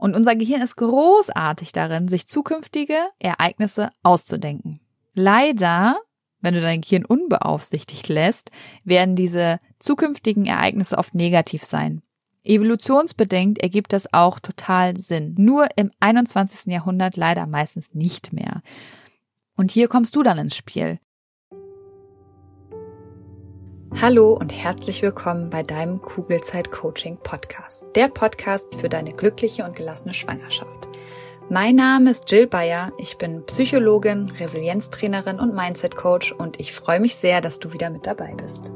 Und unser Gehirn ist großartig darin, sich zukünftige Ereignisse auszudenken. Leider, wenn du dein Gehirn unbeaufsichtigt lässt, werden diese zukünftigen Ereignisse oft negativ sein. Evolutionsbedingt ergibt das auch total Sinn. Nur im 21. Jahrhundert leider meistens nicht mehr. Und hier kommst du dann ins Spiel. Hallo und herzlich willkommen bei deinem Kugelzeit Coaching Podcast. Der Podcast für deine glückliche und gelassene Schwangerschaft. Mein Name ist Jill Bayer. Ich bin Psychologin, Resilienztrainerin und Mindset Coach und ich freue mich sehr, dass du wieder mit dabei bist.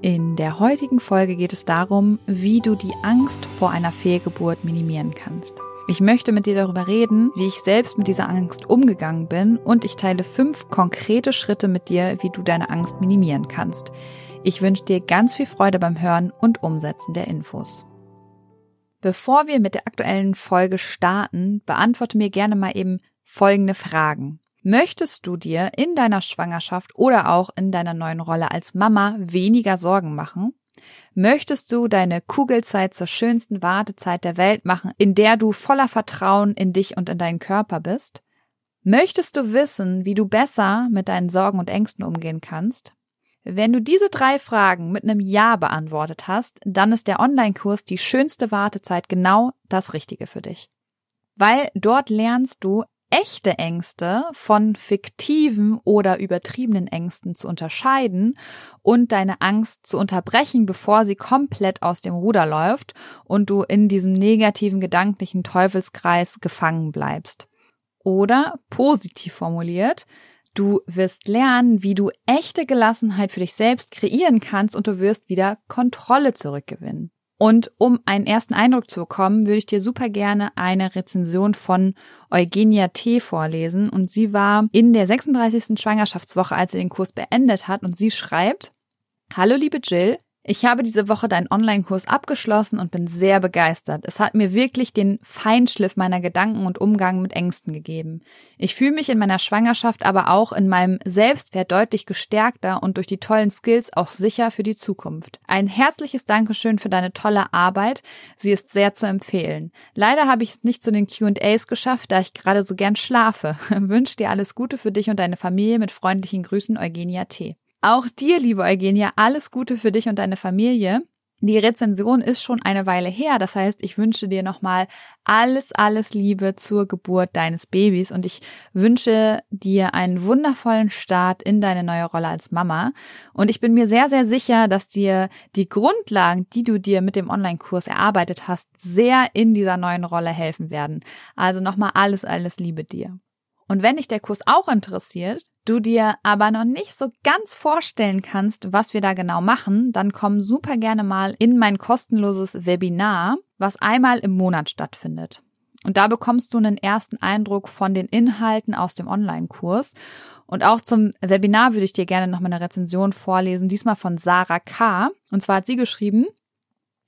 In der heutigen Folge geht es darum, wie du die Angst vor einer Fehlgeburt minimieren kannst. Ich möchte mit dir darüber reden, wie ich selbst mit dieser Angst umgegangen bin und ich teile fünf konkrete Schritte mit dir, wie du deine Angst minimieren kannst. Ich wünsche dir ganz viel Freude beim Hören und Umsetzen der Infos. Bevor wir mit der aktuellen Folge starten, beantworte mir gerne mal eben folgende Fragen. Möchtest du dir in deiner Schwangerschaft oder auch in deiner neuen Rolle als Mama weniger Sorgen machen? Möchtest du deine Kugelzeit zur schönsten Wartezeit der Welt machen, in der du voller Vertrauen in dich und in deinen Körper bist? Möchtest du wissen, wie du besser mit deinen Sorgen und Ängsten umgehen kannst? Wenn du diese drei Fragen mit einem Ja beantwortet hast, dann ist der Online-Kurs die schönste Wartezeit genau das Richtige für dich. Weil dort lernst du echte Ängste von fiktiven oder übertriebenen Ängsten zu unterscheiden und deine Angst zu unterbrechen, bevor sie komplett aus dem Ruder läuft und du in diesem negativen gedanklichen Teufelskreis gefangen bleibst. Oder positiv formuliert, du wirst lernen, wie du echte Gelassenheit für dich selbst kreieren kannst und du wirst wieder Kontrolle zurückgewinnen. Und um einen ersten Eindruck zu bekommen, würde ich dir super gerne eine Rezension von Eugenia T. vorlesen. Und sie war in der 36. Schwangerschaftswoche, als sie den Kurs beendet hat. Und sie schreibt, Hallo liebe Jill, ich habe diese Woche deinen Online-Kurs abgeschlossen und bin sehr begeistert. Es hat mir wirklich den Feinschliff meiner Gedanken und Umgang mit Ängsten gegeben. Ich fühle mich in meiner Schwangerschaft, aber auch in meinem Selbstwert deutlich gestärkter und durch die tollen Skills auch sicher für die Zukunft. Ein herzliches Dankeschön für deine tolle Arbeit. Sie ist sehr zu empfehlen. Leider habe ich es nicht zu den Q&As geschafft, da ich gerade so gern schlafe. Wünsche dir alles Gute für dich und deine Familie mit freundlichen Grüßen Eugenia T. Auch dir, liebe Eugenia, alles Gute für dich und deine Familie. Die Rezension ist schon eine Weile her, das heißt, ich wünsche dir nochmal alles, alles Liebe zur Geburt deines Babys und ich wünsche dir einen wundervollen Start in deine neue Rolle als Mama. Und ich bin mir sehr, sehr sicher, dass dir die Grundlagen, die du dir mit dem Online-Kurs erarbeitet hast, sehr in dieser neuen Rolle helfen werden. Also nochmal alles, alles Liebe dir. Und wenn dich der Kurs auch interessiert, du dir aber noch nicht so ganz vorstellen kannst, was wir da genau machen, dann komm super gerne mal in mein kostenloses Webinar, was einmal im Monat stattfindet. Und da bekommst du einen ersten Eindruck von den Inhalten aus dem Online-Kurs. Und auch zum Webinar würde ich dir gerne noch mal eine Rezension vorlesen, diesmal von Sarah K. Und zwar hat sie geschrieben,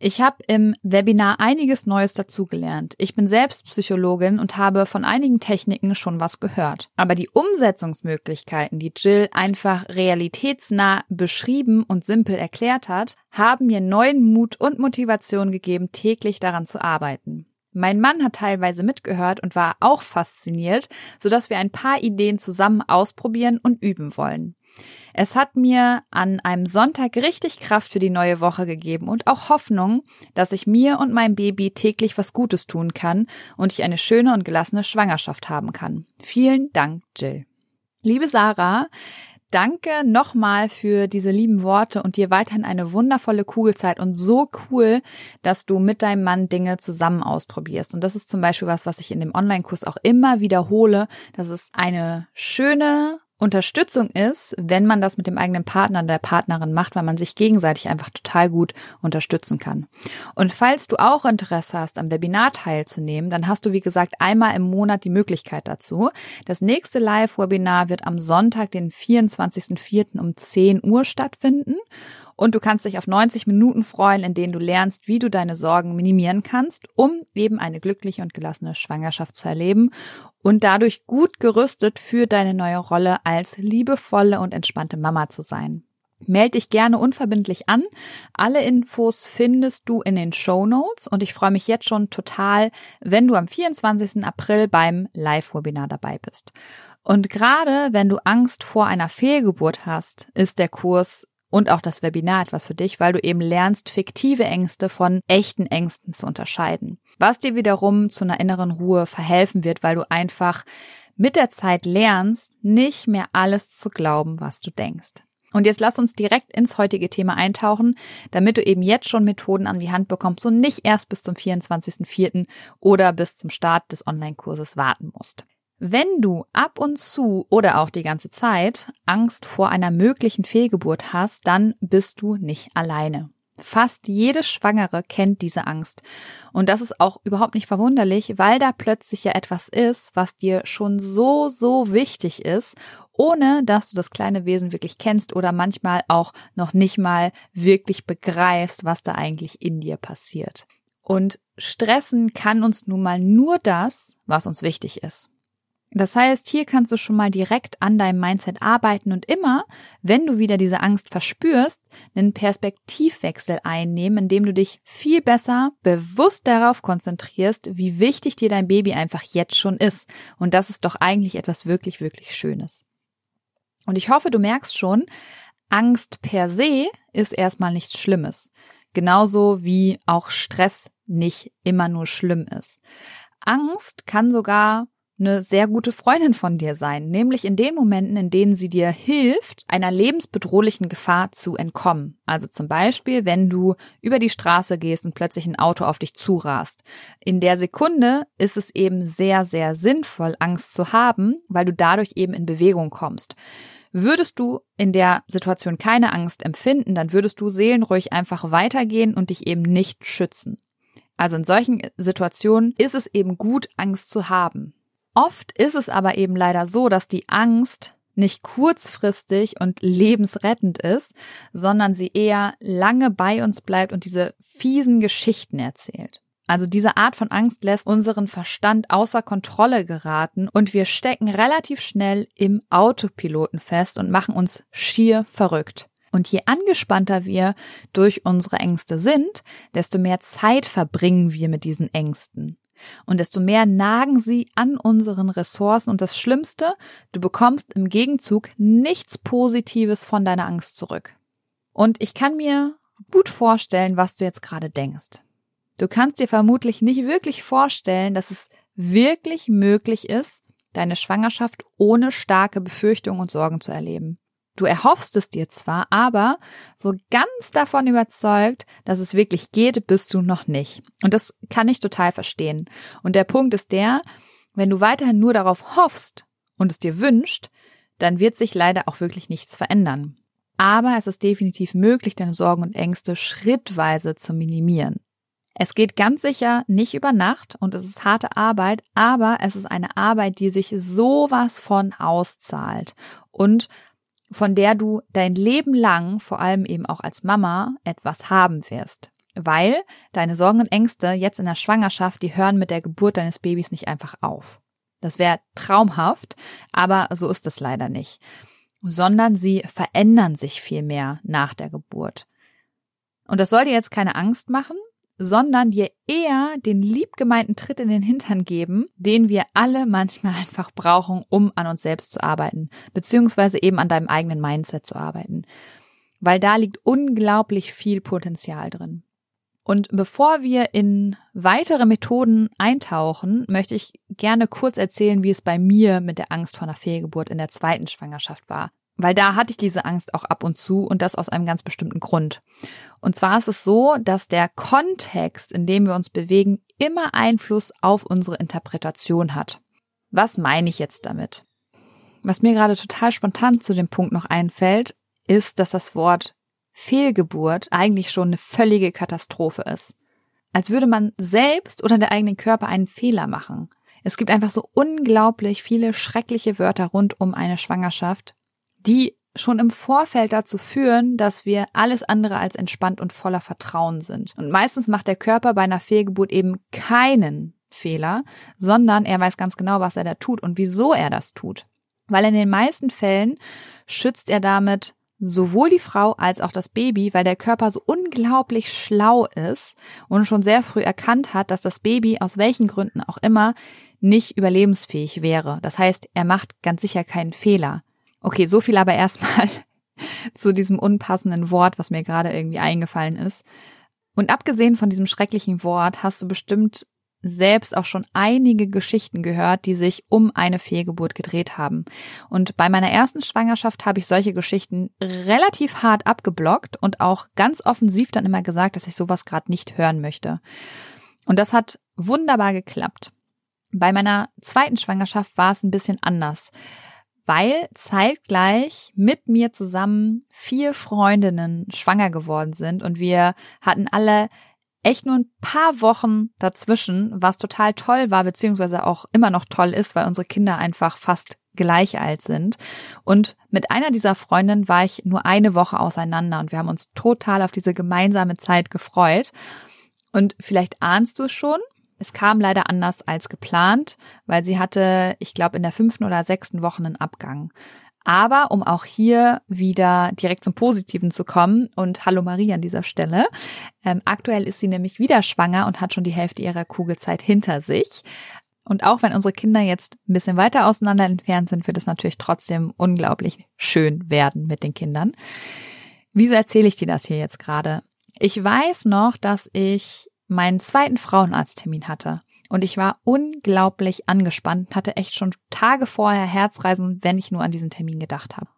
ich habe im Webinar einiges Neues dazugelernt. Ich bin selbst Psychologin und habe von einigen Techniken schon was gehört. Aber die Umsetzungsmöglichkeiten, die Jill einfach realitätsnah beschrieben und simpel erklärt hat, haben mir neuen Mut und Motivation gegeben, täglich daran zu arbeiten. Mein Mann hat teilweise mitgehört und war auch fasziniert, sodass wir ein paar Ideen zusammen ausprobieren und üben wollen. Es hat mir an einem Sonntag richtig Kraft für die neue Woche gegeben und auch Hoffnung, dass ich mir und meinem Baby täglich was Gutes tun kann und ich eine schöne und gelassene Schwangerschaft haben kann. Vielen Dank, Jill. Liebe Sarah, danke nochmal für diese lieben Worte und dir weiterhin eine wundervolle Kugelzeit und so cool, dass du mit deinem Mann Dinge zusammen ausprobierst. Und das ist zum Beispiel was, was ich in dem Online-Kurs auch immer wiederhole, dass es eine schöne Unterstützung ist, wenn man das mit dem eigenen Partner oder der Partnerin macht, weil man sich gegenseitig einfach total gut unterstützen kann. Und falls du auch Interesse hast, am Webinar teilzunehmen, dann hast du, wie gesagt, einmal im Monat die Möglichkeit dazu. Das nächste Live-Webinar wird am Sonntag, den 24.04. um 10 Uhr stattfinden. Und du kannst dich auf 90 Minuten freuen, in denen du lernst, wie du deine Sorgen minimieren kannst, um eben eine glückliche und gelassene Schwangerschaft zu erleben und dadurch gut gerüstet für deine neue Rolle als liebevolle und entspannte Mama zu sein. Meld dich gerne unverbindlich an. Alle Infos findest du in den Show Notes und ich freue mich jetzt schon total, wenn du am 24. April beim Live-Webinar dabei bist. Und gerade wenn du Angst vor einer Fehlgeburt hast, ist der Kurs und auch das Webinar etwas für dich, weil du eben lernst, fiktive Ängste von echten Ängsten zu unterscheiden. Was dir wiederum zu einer inneren Ruhe verhelfen wird, weil du einfach mit der Zeit lernst, nicht mehr alles zu glauben, was du denkst. Und jetzt lass uns direkt ins heutige Thema eintauchen, damit du eben jetzt schon Methoden an die Hand bekommst und nicht erst bis zum 24.04. oder bis zum Start des Online-Kurses warten musst. Wenn du ab und zu oder auch die ganze Zeit Angst vor einer möglichen Fehlgeburt hast, dann bist du nicht alleine. Fast jede Schwangere kennt diese Angst. Und das ist auch überhaupt nicht verwunderlich, weil da plötzlich ja etwas ist, was dir schon so, so wichtig ist, ohne dass du das kleine Wesen wirklich kennst oder manchmal auch noch nicht mal wirklich begreifst, was da eigentlich in dir passiert. Und stressen kann uns nun mal nur das, was uns wichtig ist. Das heißt, hier kannst du schon mal direkt an deinem Mindset arbeiten und immer, wenn du wieder diese Angst verspürst, einen Perspektivwechsel einnehmen, indem du dich viel besser bewusst darauf konzentrierst, wie wichtig dir dein Baby einfach jetzt schon ist. Und das ist doch eigentlich etwas wirklich, wirklich Schönes. Und ich hoffe, du merkst schon, Angst per se ist erstmal nichts Schlimmes. Genauso wie auch Stress nicht immer nur schlimm ist. Angst kann sogar eine sehr gute Freundin von dir sein, nämlich in den Momenten, in denen sie dir hilft, einer lebensbedrohlichen Gefahr zu entkommen. Also zum Beispiel, wenn du über die Straße gehst und plötzlich ein Auto auf dich zurast. In der Sekunde ist es eben sehr, sehr sinnvoll, Angst zu haben, weil du dadurch eben in Bewegung kommst. Würdest du in der Situation keine Angst empfinden, dann würdest du seelenruhig einfach weitergehen und dich eben nicht schützen. Also in solchen Situationen ist es eben gut, Angst zu haben. Oft ist es aber eben leider so, dass die Angst nicht kurzfristig und lebensrettend ist, sondern sie eher lange bei uns bleibt und diese fiesen Geschichten erzählt. Also diese Art von Angst lässt unseren Verstand außer Kontrolle geraten und wir stecken relativ schnell im Autopiloten fest und machen uns schier verrückt. Und je angespannter wir durch unsere Ängste sind, desto mehr Zeit verbringen wir mit diesen Ängsten. Und desto mehr nagen sie an unseren Ressourcen. Und das Schlimmste, du bekommst im Gegenzug nichts Positives von deiner Angst zurück. Und ich kann mir gut vorstellen, was du jetzt gerade denkst. Du kannst dir vermutlich nicht wirklich vorstellen, dass es wirklich möglich ist, deine Schwangerschaft ohne starke Befürchtungen und Sorgen zu erleben. Du erhoffst es dir zwar, aber so ganz davon überzeugt, dass es wirklich geht, bist du noch nicht. Und das kann ich total verstehen. Und der Punkt ist der, wenn du weiterhin nur darauf hoffst und es dir wünscht, dann wird sich leider auch wirklich nichts verändern. Aber es ist definitiv möglich, deine Sorgen und Ängste schrittweise zu minimieren. Es geht ganz sicher nicht über Nacht und es ist harte Arbeit, aber es ist eine Arbeit, die sich sowas von auszahlt und von der du dein Leben lang, vor allem eben auch als Mama, etwas haben wirst. Weil deine Sorgen und Ängste jetzt in der Schwangerschaft, die hören mit der Geburt deines Babys nicht einfach auf. Das wäre traumhaft, aber so ist es leider nicht. Sondern sie verändern sich viel mehr nach der Geburt. Und das soll dir jetzt keine Angst machen, sondern dir eher den liebgemeinten Tritt in den Hintern geben, den wir alle manchmal einfach brauchen, um an uns selbst zu arbeiten, beziehungsweise eben an deinem eigenen Mindset zu arbeiten. Weil da liegt unglaublich viel Potenzial drin. Und bevor wir in weitere Methoden eintauchen, möchte ich gerne kurz erzählen, wie es bei mir mit der Angst vor einer Fehlgeburt in der zweiten Schwangerschaft war. Weil da hatte ich diese Angst auch ab und zu und das aus einem ganz bestimmten Grund. Und zwar ist es so, dass der Kontext, in dem wir uns bewegen, immer Einfluss auf unsere Interpretation hat. Was meine ich jetzt damit? Was mir gerade total spontan zu dem Punkt noch einfällt, ist, dass das Wort Fehlgeburt eigentlich schon eine völlige Katastrophe ist. Als würde man selbst oder der eigenen Körper einen Fehler machen. Es gibt einfach so unglaublich viele schreckliche Wörter rund um eine Schwangerschaft die schon im Vorfeld dazu führen, dass wir alles andere als entspannt und voller Vertrauen sind. Und meistens macht der Körper bei einer Fehlgeburt eben keinen Fehler, sondern er weiß ganz genau, was er da tut und wieso er das tut. Weil in den meisten Fällen schützt er damit sowohl die Frau als auch das Baby, weil der Körper so unglaublich schlau ist und schon sehr früh erkannt hat, dass das Baby aus welchen Gründen auch immer nicht überlebensfähig wäre. Das heißt, er macht ganz sicher keinen Fehler. Okay, so viel aber erstmal zu diesem unpassenden Wort, was mir gerade irgendwie eingefallen ist. Und abgesehen von diesem schrecklichen Wort hast du bestimmt selbst auch schon einige Geschichten gehört, die sich um eine Fehlgeburt gedreht haben. Und bei meiner ersten Schwangerschaft habe ich solche Geschichten relativ hart abgeblockt und auch ganz offensiv dann immer gesagt, dass ich sowas gerade nicht hören möchte. Und das hat wunderbar geklappt. Bei meiner zweiten Schwangerschaft war es ein bisschen anders, weil zeitgleich mit mir zusammen vier Freundinnen schwanger geworden sind und wir hatten alle echt nur ein paar Wochen dazwischen, was total toll war, beziehungsweise auch immer noch toll ist, weil unsere Kinder einfach fast gleich alt sind. Und mit einer dieser Freundinnen war ich nur eine Woche auseinander und wir haben uns total auf diese gemeinsame Zeit gefreut. Und vielleicht ahnst du schon, es kam leider anders als geplant, weil sie hatte, ich glaube, in der fünften oder sechsten Woche einen Abgang. Aber um auch hier wieder direkt zum Positiven zu kommen und Hallo Marie an dieser Stelle. Ähm, aktuell ist sie nämlich wieder schwanger und hat schon die Hälfte ihrer Kugelzeit hinter sich. Und auch wenn unsere Kinder jetzt ein bisschen weiter auseinander entfernt sind, wird es natürlich trotzdem unglaublich schön werden mit den Kindern. Wieso erzähle ich dir das hier jetzt gerade? Ich weiß noch, dass ich meinen zweiten Frauenarzttermin hatte. Und ich war unglaublich angespannt, hatte echt schon Tage vorher Herzreisen, wenn ich nur an diesen Termin gedacht habe.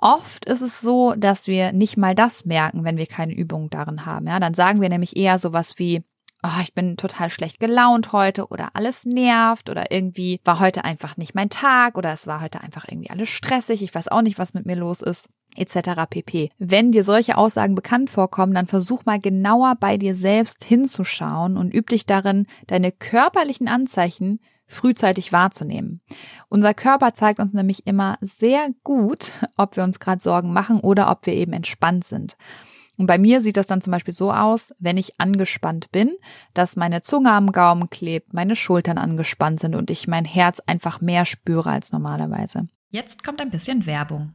Oft ist es so, dass wir nicht mal das merken, wenn wir keine Übung darin haben. Ja, dann sagen wir nämlich eher sowas wie, oh, ich bin total schlecht gelaunt heute oder alles nervt oder irgendwie war heute einfach nicht mein Tag oder es war heute einfach irgendwie alles stressig. Ich weiß auch nicht, was mit mir los ist etc. pp. Wenn dir solche Aussagen bekannt vorkommen, dann versuch mal genauer bei dir selbst hinzuschauen und üb dich darin, deine körperlichen Anzeichen frühzeitig wahrzunehmen. Unser Körper zeigt uns nämlich immer sehr gut, ob wir uns gerade Sorgen machen oder ob wir eben entspannt sind. Und bei mir sieht das dann zum Beispiel so aus, wenn ich angespannt bin, dass meine Zunge am Gaumen klebt, meine Schultern angespannt sind und ich mein Herz einfach mehr spüre als normalerweise. Jetzt kommt ein bisschen Werbung.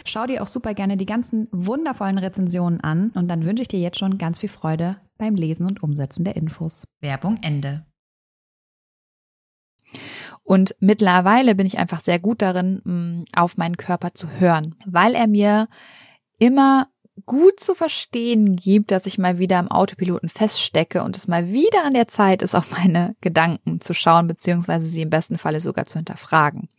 Schau dir auch super gerne die ganzen wundervollen Rezensionen an und dann wünsche ich dir jetzt schon ganz viel Freude beim Lesen und Umsetzen der Infos. Werbung Ende. Und mittlerweile bin ich einfach sehr gut darin, mm, auf meinen Körper zu hören, weil er mir immer gut zu verstehen gibt, dass ich mal wieder im Autopiloten feststecke und es mal wieder an der Zeit ist, auf meine Gedanken zu schauen, beziehungsweise sie im besten Falle sogar zu hinterfragen.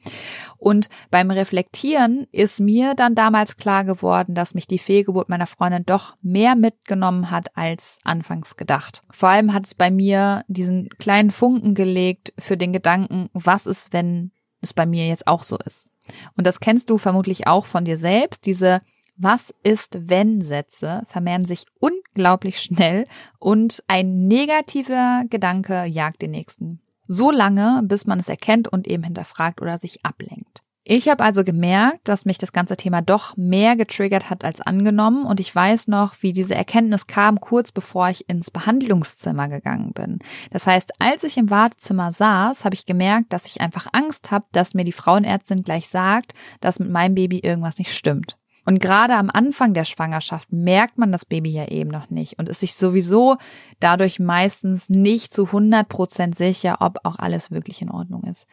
Und beim Reflektieren ist mir dann damals klar geworden, dass mich die Fehlgeburt meiner Freundin doch mehr mitgenommen hat als anfangs gedacht. Vor allem hat es bei mir diesen kleinen Funken gelegt für den Gedanken, was ist, wenn es bei mir jetzt auch so ist. Und das kennst du vermutlich auch von dir selbst. Diese was ist wenn Sätze vermehren sich unglaublich schnell und ein negativer Gedanke jagt den nächsten. So lange, bis man es erkennt und eben hinterfragt oder sich ablenkt. Ich habe also gemerkt, dass mich das ganze Thema doch mehr getriggert hat als angenommen und ich weiß noch, wie diese Erkenntnis kam kurz bevor ich ins Behandlungszimmer gegangen bin. Das heißt, als ich im Wartezimmer saß, habe ich gemerkt, dass ich einfach Angst habe, dass mir die Frauenärztin gleich sagt, dass mit meinem Baby irgendwas nicht stimmt. Und gerade am Anfang der Schwangerschaft merkt man das Baby ja eben noch nicht und ist sich sowieso dadurch meistens nicht zu 100 Prozent sicher, ob auch alles wirklich in Ordnung ist.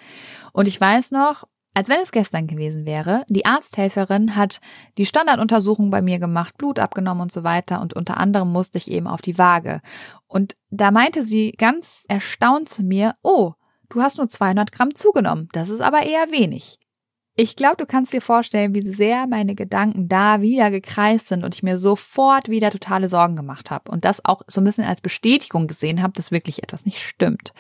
Und ich weiß noch, als wenn es gestern gewesen wäre, die Arzthelferin hat die Standarduntersuchung bei mir gemacht, Blut abgenommen und so weiter und unter anderem musste ich eben auf die Waage. Und da meinte sie ganz erstaunt zu mir, oh, du hast nur 200 Gramm zugenommen, das ist aber eher wenig. Ich glaube, du kannst dir vorstellen, wie sehr meine Gedanken da wieder gekreist sind und ich mir sofort wieder totale Sorgen gemacht habe und das auch so ein bisschen als Bestätigung gesehen habe, dass wirklich etwas nicht stimmt.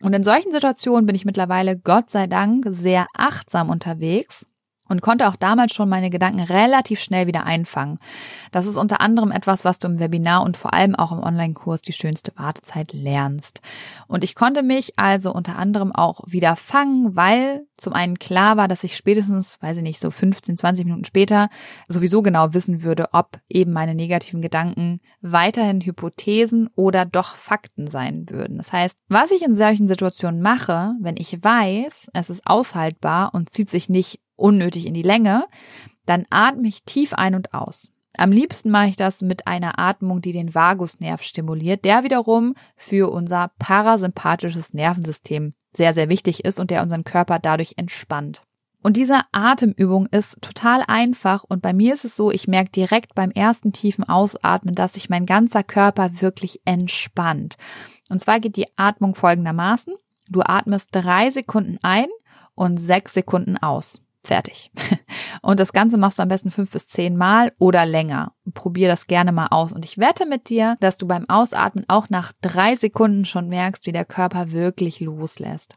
Und in solchen Situationen bin ich mittlerweile, Gott sei Dank, sehr achtsam unterwegs und konnte auch damals schon meine Gedanken relativ schnell wieder einfangen. Das ist unter anderem etwas, was du im Webinar und vor allem auch im Online-Kurs die schönste Wartezeit lernst. Und ich konnte mich also unter anderem auch wieder fangen, weil zum einen klar war, dass ich spätestens, weiß ich nicht, so 15, 20 Minuten später sowieso genau wissen würde, ob eben meine negativen Gedanken weiterhin Hypothesen oder doch Fakten sein würden. Das heißt, was ich in solchen Situationen mache, wenn ich weiß, es ist aushaltbar und zieht sich nicht unnötig in die Länge, dann atme ich tief ein und aus. Am liebsten mache ich das mit einer Atmung, die den Vagusnerv stimuliert, der wiederum für unser parasympathisches Nervensystem sehr, sehr wichtig ist und der unseren Körper dadurch entspannt. Und diese Atemübung ist total einfach und bei mir ist es so, ich merke direkt beim ersten tiefen Ausatmen, dass sich mein ganzer Körper wirklich entspannt. Und zwar geht die Atmung folgendermaßen. Du atmest drei Sekunden ein und sechs Sekunden aus. Fertig. Und das Ganze machst du am besten fünf bis zehn Mal oder länger. Probier das gerne mal aus. Und ich wette mit dir, dass du beim Ausatmen auch nach drei Sekunden schon merkst, wie der Körper wirklich loslässt.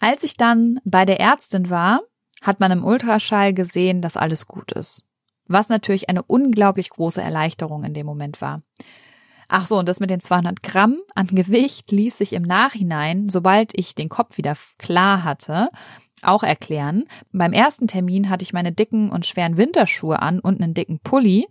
Als ich dann bei der Ärztin war, hat man im Ultraschall gesehen, dass alles gut ist. Was natürlich eine unglaublich große Erleichterung in dem Moment war. Ach so, und das mit den 200 Gramm an Gewicht ließ sich im Nachhinein, sobald ich den Kopf wieder klar hatte, auch erklären. Beim ersten Termin hatte ich meine dicken und schweren Winterschuhe an und einen dicken Pulli.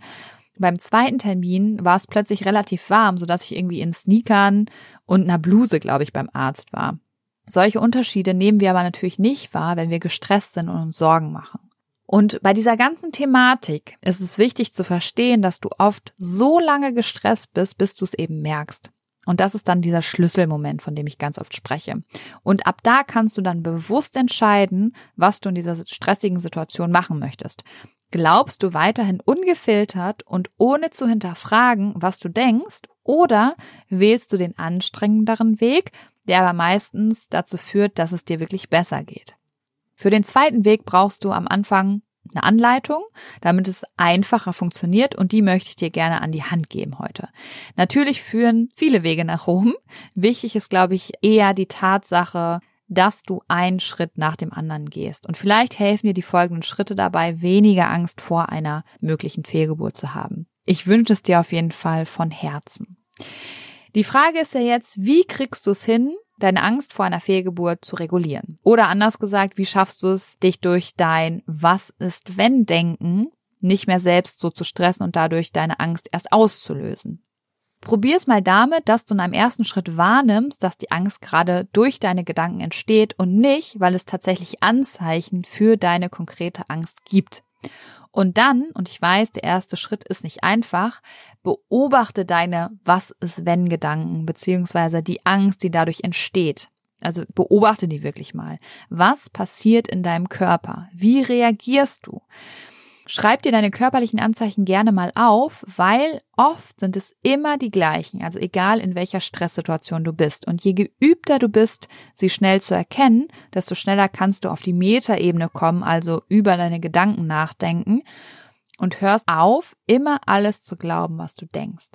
Beim zweiten Termin war es plötzlich relativ warm, sodass ich irgendwie in Sneakern und einer Bluse, glaube ich, beim Arzt war. Solche Unterschiede nehmen wir aber natürlich nicht wahr, wenn wir gestresst sind und uns Sorgen machen. Und bei dieser ganzen Thematik ist es wichtig zu verstehen, dass du oft so lange gestresst bist, bis du es eben merkst. Und das ist dann dieser Schlüsselmoment, von dem ich ganz oft spreche. Und ab da kannst du dann bewusst entscheiden, was du in dieser stressigen Situation machen möchtest. Glaubst du weiterhin ungefiltert und ohne zu hinterfragen, was du denkst, oder wählst du den anstrengenderen Weg, der aber meistens dazu führt, dass es dir wirklich besser geht? Für den zweiten Weg brauchst du am Anfang eine Anleitung, damit es einfacher funktioniert und die möchte ich dir gerne an die Hand geben heute. Natürlich führen viele Wege nach Rom. Wichtig ist, glaube ich, eher die Tatsache, dass du einen Schritt nach dem anderen gehst. Und vielleicht helfen dir die folgenden Schritte dabei, weniger Angst vor einer möglichen Fehlgeburt zu haben. Ich wünsche es dir auf jeden Fall von Herzen. Die Frage ist ja jetzt, wie kriegst du es hin, deine Angst vor einer Fehlgeburt zu regulieren? Oder anders gesagt, wie schaffst du es, dich durch dein Was ist wenn Denken nicht mehr selbst so zu stressen und dadurch deine Angst erst auszulösen? Probier es mal damit, dass du in einem ersten Schritt wahrnimmst, dass die Angst gerade durch deine Gedanken entsteht und nicht, weil es tatsächlich Anzeichen für deine konkrete Angst gibt. Und dann, und ich weiß, der erste Schritt ist nicht einfach, beobachte deine Was ist wenn Gedanken, beziehungsweise die Angst, die dadurch entsteht. Also beobachte die wirklich mal. Was passiert in deinem Körper? Wie reagierst du? Schreib dir deine körperlichen Anzeichen gerne mal auf, weil oft sind es immer die gleichen, also egal in welcher Stresssituation du bist. Und je geübter du bist, sie schnell zu erkennen, desto schneller kannst du auf die Metaebene kommen, also über deine Gedanken nachdenken und hörst auf, immer alles zu glauben, was du denkst.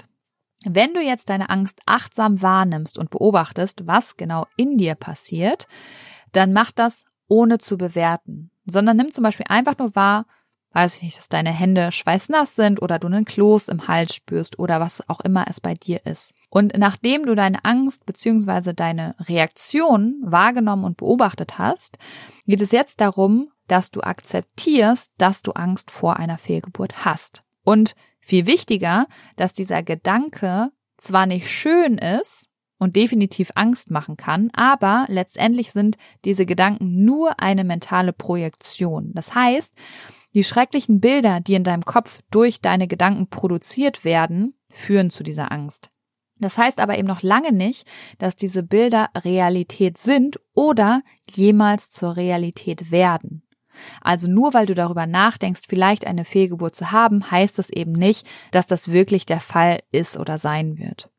Wenn du jetzt deine Angst achtsam wahrnimmst und beobachtest, was genau in dir passiert, dann mach das ohne zu bewerten, sondern nimm zum Beispiel einfach nur wahr, weiß ich nicht, dass deine Hände schweißnass sind oder du einen Kloß im Hals spürst oder was auch immer es bei dir ist. Und nachdem du deine Angst bzw. deine Reaktion wahrgenommen und beobachtet hast, geht es jetzt darum, dass du akzeptierst, dass du Angst vor einer Fehlgeburt hast. Und viel wichtiger, dass dieser Gedanke zwar nicht schön ist, und definitiv Angst machen kann, aber letztendlich sind diese Gedanken nur eine mentale Projektion. Das heißt, die schrecklichen Bilder, die in deinem Kopf durch deine Gedanken produziert werden, führen zu dieser Angst. Das heißt aber eben noch lange nicht, dass diese Bilder Realität sind oder jemals zur Realität werden. Also nur weil du darüber nachdenkst, vielleicht eine Fehlgeburt zu haben, heißt es eben nicht, dass das wirklich der Fall ist oder sein wird.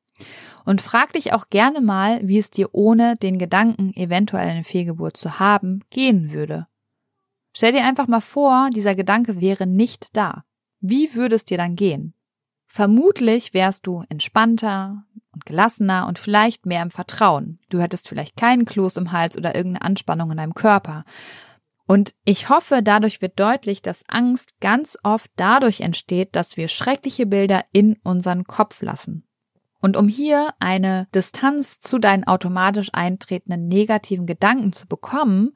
Und frag dich auch gerne mal, wie es dir ohne den Gedanken, eventuell eine Fehlgeburt zu haben, gehen würde. Stell dir einfach mal vor, dieser Gedanke wäre nicht da. Wie würde es dir dann gehen? Vermutlich wärst du entspannter und gelassener und vielleicht mehr im Vertrauen. Du hättest vielleicht keinen Kloß im Hals oder irgendeine Anspannung in deinem Körper. Und ich hoffe, dadurch wird deutlich, dass Angst ganz oft dadurch entsteht, dass wir schreckliche Bilder in unseren Kopf lassen. Und um hier eine Distanz zu deinen automatisch eintretenden negativen Gedanken zu bekommen,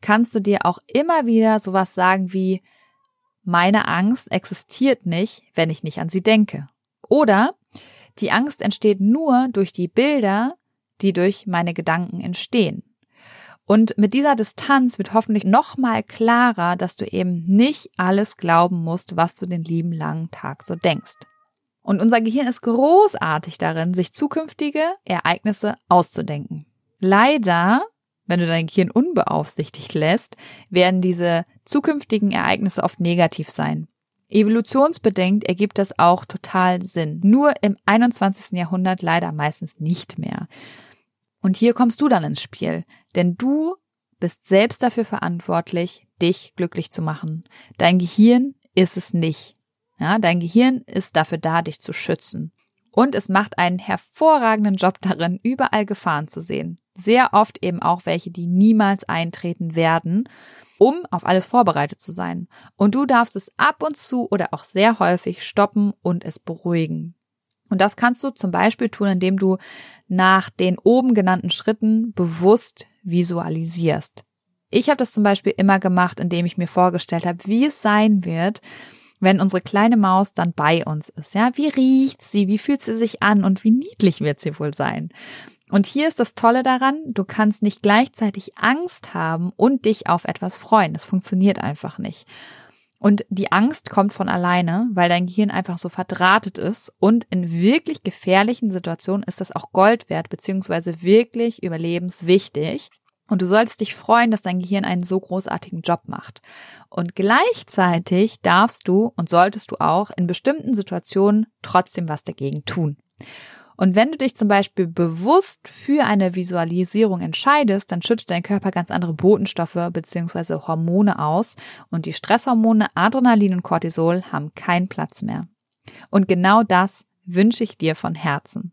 kannst du dir auch immer wieder sowas sagen wie, meine Angst existiert nicht, wenn ich nicht an sie denke. Oder die Angst entsteht nur durch die Bilder, die durch meine Gedanken entstehen. Und mit dieser Distanz wird hoffentlich nochmal klarer, dass du eben nicht alles glauben musst, was du den lieben langen Tag so denkst. Und unser Gehirn ist großartig darin, sich zukünftige Ereignisse auszudenken. Leider, wenn du dein Gehirn unbeaufsichtigt lässt, werden diese zukünftigen Ereignisse oft negativ sein. Evolutionsbedingt ergibt das auch total Sinn. Nur im 21. Jahrhundert leider meistens nicht mehr. Und hier kommst du dann ins Spiel, denn du bist selbst dafür verantwortlich, dich glücklich zu machen. Dein Gehirn ist es nicht. Ja, dein Gehirn ist dafür da, dich zu schützen. Und es macht einen hervorragenden Job darin, überall Gefahren zu sehen. Sehr oft eben auch welche, die niemals eintreten werden, um auf alles vorbereitet zu sein. Und du darfst es ab und zu oder auch sehr häufig stoppen und es beruhigen. Und das kannst du zum Beispiel tun, indem du nach den oben genannten Schritten bewusst visualisierst. Ich habe das zum Beispiel immer gemacht, indem ich mir vorgestellt habe, wie es sein wird, wenn unsere kleine Maus dann bei uns ist. Ja, wie riecht sie? Wie fühlt sie sich an? Und wie niedlich wird sie wohl sein? Und hier ist das Tolle daran, du kannst nicht gleichzeitig Angst haben und dich auf etwas freuen. Das funktioniert einfach nicht. Und die Angst kommt von alleine, weil dein Gehirn einfach so verdrahtet ist. Und in wirklich gefährlichen Situationen ist das auch Gold wert, beziehungsweise wirklich überlebenswichtig. Und du solltest dich freuen, dass dein Gehirn einen so großartigen Job macht. Und gleichzeitig darfst du und solltest du auch in bestimmten Situationen trotzdem was dagegen tun. Und wenn du dich zum Beispiel bewusst für eine Visualisierung entscheidest, dann schüttet dein Körper ganz andere Botenstoffe bzw. Hormone aus und die Stresshormone Adrenalin und Cortisol haben keinen Platz mehr. Und genau das wünsche ich dir von Herzen.